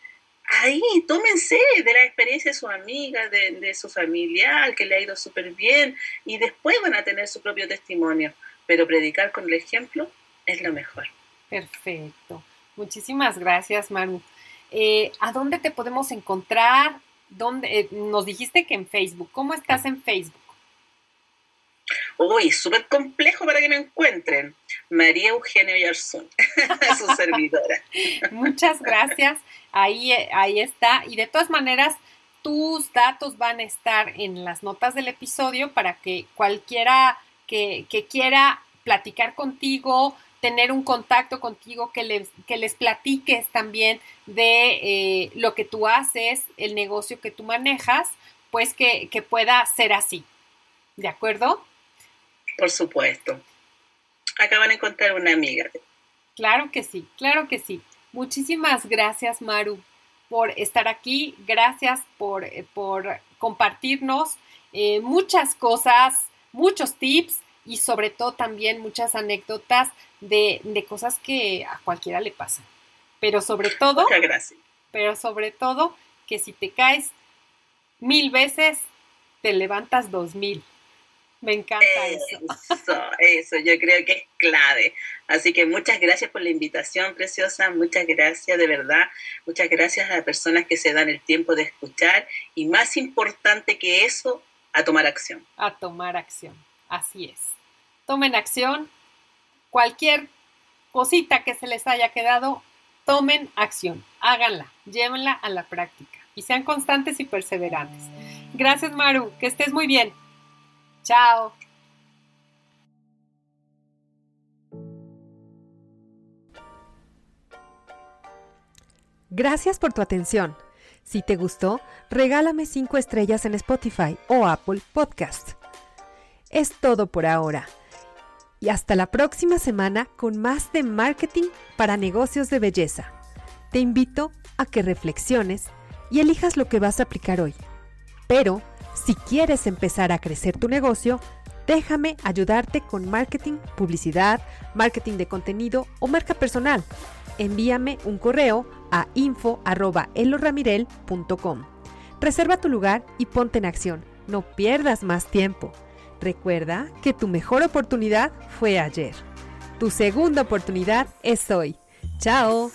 ahí tómense de la experiencia de su amiga, de, de su familiar, que le ha ido súper bien, y después van a tener su propio testimonio. Pero predicar con el ejemplo es lo mejor. Perfecto. Muchísimas gracias, Manu. Eh, ¿A dónde te podemos encontrar? ¿Dónde, eh, nos dijiste que en Facebook. ¿Cómo estás en Facebook? Uy, súper complejo para que me encuentren. María Eugenia Yarzún, su servidora. Muchas gracias. Ahí, ahí está. Y de todas maneras, tus datos van a estar en las notas del episodio para que cualquiera que, que quiera platicar contigo, tener un contacto contigo, que les, que les platiques también de eh, lo que tú haces, el negocio que tú manejas, pues que, que pueda ser así. ¿De acuerdo? Por supuesto. Acaban de encontrar una amiga. Claro que sí, claro que sí. Muchísimas gracias, Maru, por estar aquí. Gracias por, por compartirnos eh, muchas cosas, muchos tips y sobre todo también muchas anécdotas de, cosas que a cualquiera le pasan. Pero sobre todo, pero sobre todo que si te caes mil veces, te levantas dos mil. Me encanta eso. Eso, eso, yo creo que es clave. Así que muchas gracias por la invitación, preciosa. Muchas gracias, de verdad. Muchas gracias a las personas que se dan el tiempo de escuchar. Y más importante que eso, a tomar acción. A tomar acción. Así es tomen acción. Cualquier cosita que se les haya quedado, tomen acción, háganla, llévenla a la práctica y sean constantes y perseverantes. Gracias, Maru, que estés muy bien. Chao. Gracias por tu atención. Si te gustó, regálame 5 estrellas en Spotify o Apple Podcast. Es todo por ahora y hasta la próxima semana con más de marketing para negocios de belleza. Te invito a que reflexiones y elijas lo que vas a aplicar hoy. Pero, si quieres empezar a crecer tu negocio, déjame ayudarte con marketing, publicidad, marketing de contenido o marca personal. Envíame un correo a info.eloramirel.com. Reserva tu lugar y ponte en acción No pierdas más tiempo. Recuerda que tu mejor oportunidad fue ayer. Tu segunda oportunidad es hoy. ¡Chao!